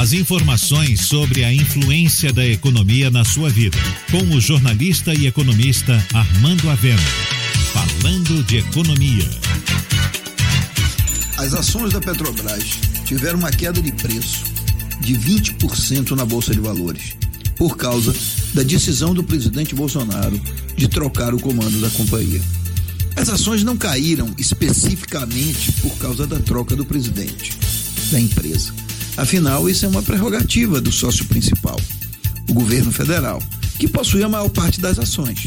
As informações sobre a influência da economia na sua vida, com o jornalista e economista Armando Avena. Falando de economia. As ações da Petrobras tiveram uma queda de preço de 20% na Bolsa de Valores, por causa da decisão do presidente Bolsonaro de trocar o comando da companhia. As ações não caíram especificamente por causa da troca do presidente da empresa. Afinal, isso é uma prerrogativa do sócio principal, o governo federal, que possui a maior parte das ações.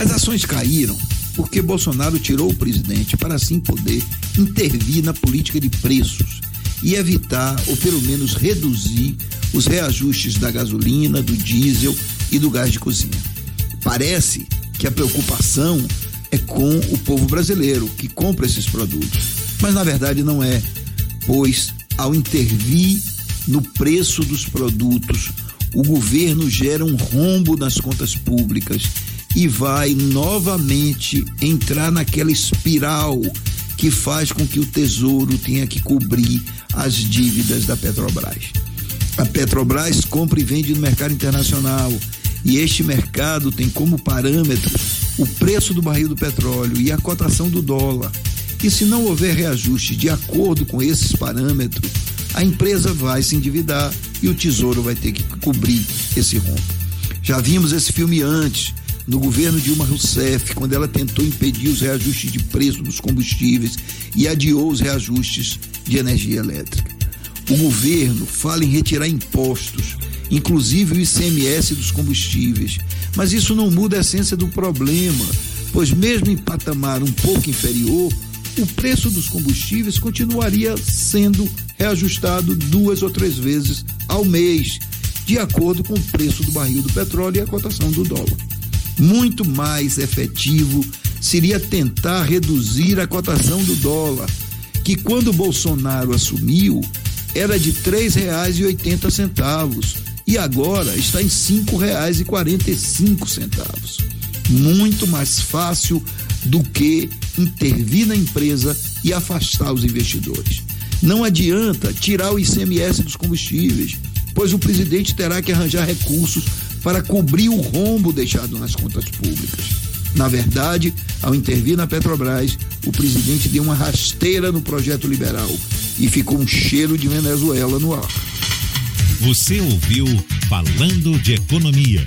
As ações caíram porque Bolsonaro tirou o presidente para assim poder intervir na política de preços e evitar, ou pelo menos reduzir, os reajustes da gasolina, do diesel e do gás de cozinha. Parece que a preocupação é com o povo brasileiro que compra esses produtos, mas na verdade não é, pois ao intervir no preço dos produtos, o governo gera um rombo nas contas públicas e vai novamente entrar naquela espiral que faz com que o Tesouro tenha que cobrir as dívidas da Petrobras. A Petrobras compra e vende no mercado internacional e este mercado tem como parâmetro o preço do barril do petróleo e a cotação do dólar. E se não houver reajuste de acordo com esses parâmetros, a empresa vai se endividar e o Tesouro vai ter que cobrir esse rombo. Já vimos esse filme antes, no governo Dilma Rousseff, quando ela tentou impedir os reajustes de preço dos combustíveis e adiou os reajustes de energia elétrica. O governo fala em retirar impostos, inclusive o ICMS dos combustíveis, mas isso não muda a essência do problema, pois mesmo em patamar um pouco inferior, o preço dos combustíveis continuaria sendo reajustado duas ou três vezes ao mês, de acordo com o preço do barril do petróleo e a cotação do dólar. Muito mais efetivo seria tentar reduzir a cotação do dólar, que quando Bolsonaro assumiu era de R$ 3,80 e agora está em R$ 5,45. Muito mais fácil do que intervir na empresa e afastar os investidores. Não adianta tirar o ICMS dos combustíveis, pois o presidente terá que arranjar recursos para cobrir o rombo deixado nas contas públicas. Na verdade, ao intervir na Petrobras, o presidente deu uma rasteira no projeto liberal e ficou um cheiro de Venezuela no ar. Você ouviu Falando de Economia,